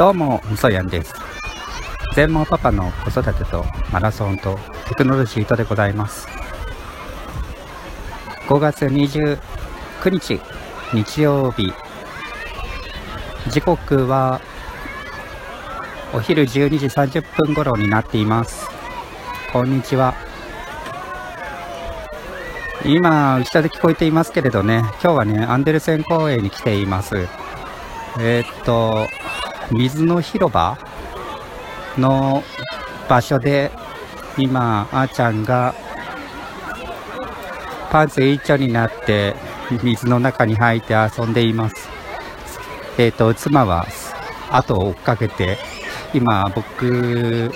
どうも、みそやんです。全盲パパの子育てとマラソンとテクノロジーとでございます。5月29日、日曜日。時刻はお昼12時30分頃になっています。こんにちは。今、後ろで聞こえていますけれどね、今日はね、アンデルセン公園に来ています。えーっと、水の広場の場所で、今、あーちゃんがパンツ一丁になって水の中に入って遊んでいます。えーと、妻は後を追っかけて、今、僕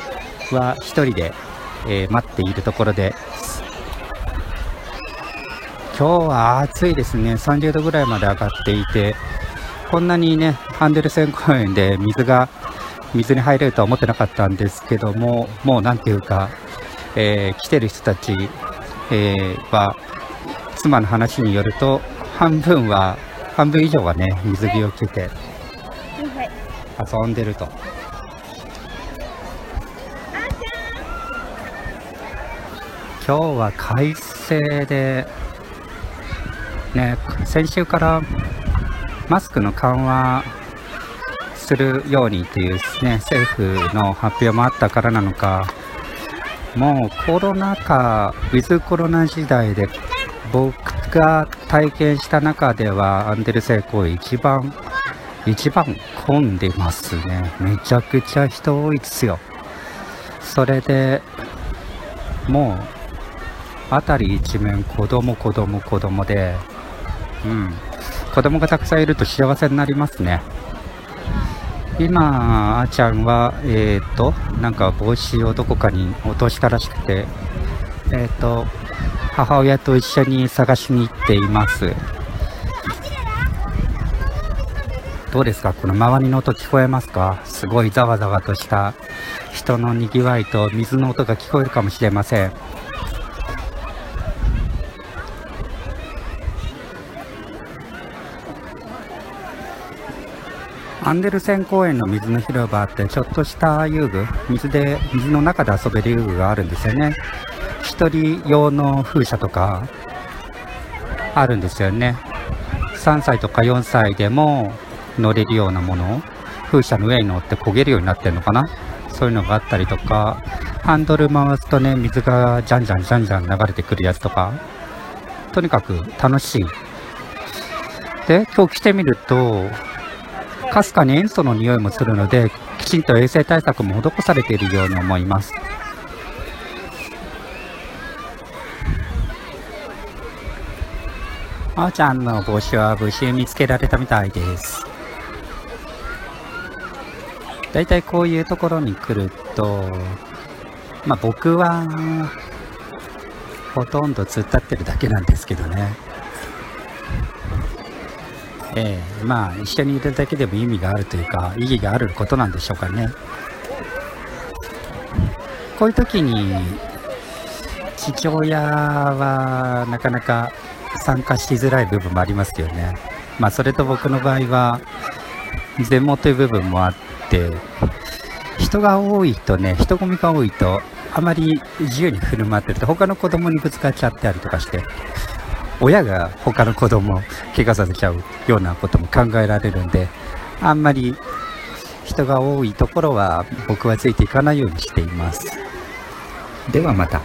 は一人で、えー待っているところで。今日は暑いですね。30度ぐらいまで上がっていて、こんなにね、ハンデルセン公園で水が、水に入れるとは思ってなかったんですけども、もうなんていうか、えー来てる人たち、えーは、妻の話によると、半分は、半分以上はね、水着を着て遊んでると。今日は快晴で、ね、先週からマスクの緩和するようにという、ね、政府の発表もあったからなのか、もうコロナ禍、ウィズコロナ時代で僕が体験した中ではアンデルセイ公園一番、一番混んでますね。めちゃくちゃ人多いですよ。それでもう辺り一面子供子供子供で、うん、子供がたくさんいると幸せになりますね。今、あーちゃんは、えっ、と、なんか帽子をどこかに落としたらしくて、えっ、と、母親と一緒に探しに行っています。どうですか？この周りの音聞こえますか？すごいざわざわとした人のにぎわいと水の音が聞こえるかもしれません。アンデルセン公園の水の広場ってちょっとした遊具、水で、水の中で遊べる遊具があるんですよね。一人用の風車とかあるんですよね。3歳とか4歳でも乗れるようなもの風車の上に乗って焦げるようになってるのかなそういうのがあったりとか、ハンドル回すとね、水がじゃんじゃんじゃんじゃん流れてくるやつとか、とにかく楽しい。で、今日来てみると、かすかに塩素の匂いもするので、きちんと衛生対策も施されているように思います。あーちゃんの帽子は無事見つけられたみたいです。だいたいこういうところに来ると、まあ僕は、ほとんど突っ立ってるだけなんですけどね。ええまあ一緒にいるだけでも意味があるというか、意義があることなんでしょうかね。こういう時に、父親はなかなか参加しづらい部分もありますよね。まあそれと僕の場合は、全盲という部分もあって、人が多いとね、人混みが多いと、あまり自由に振る舞ってると、他の子供にぶつかっちゃったりとかして、親が他の子供を怪我させちゃうようなことも考えられるんで、あんまり人が多いところは僕はついていかないようにしています。ではまた。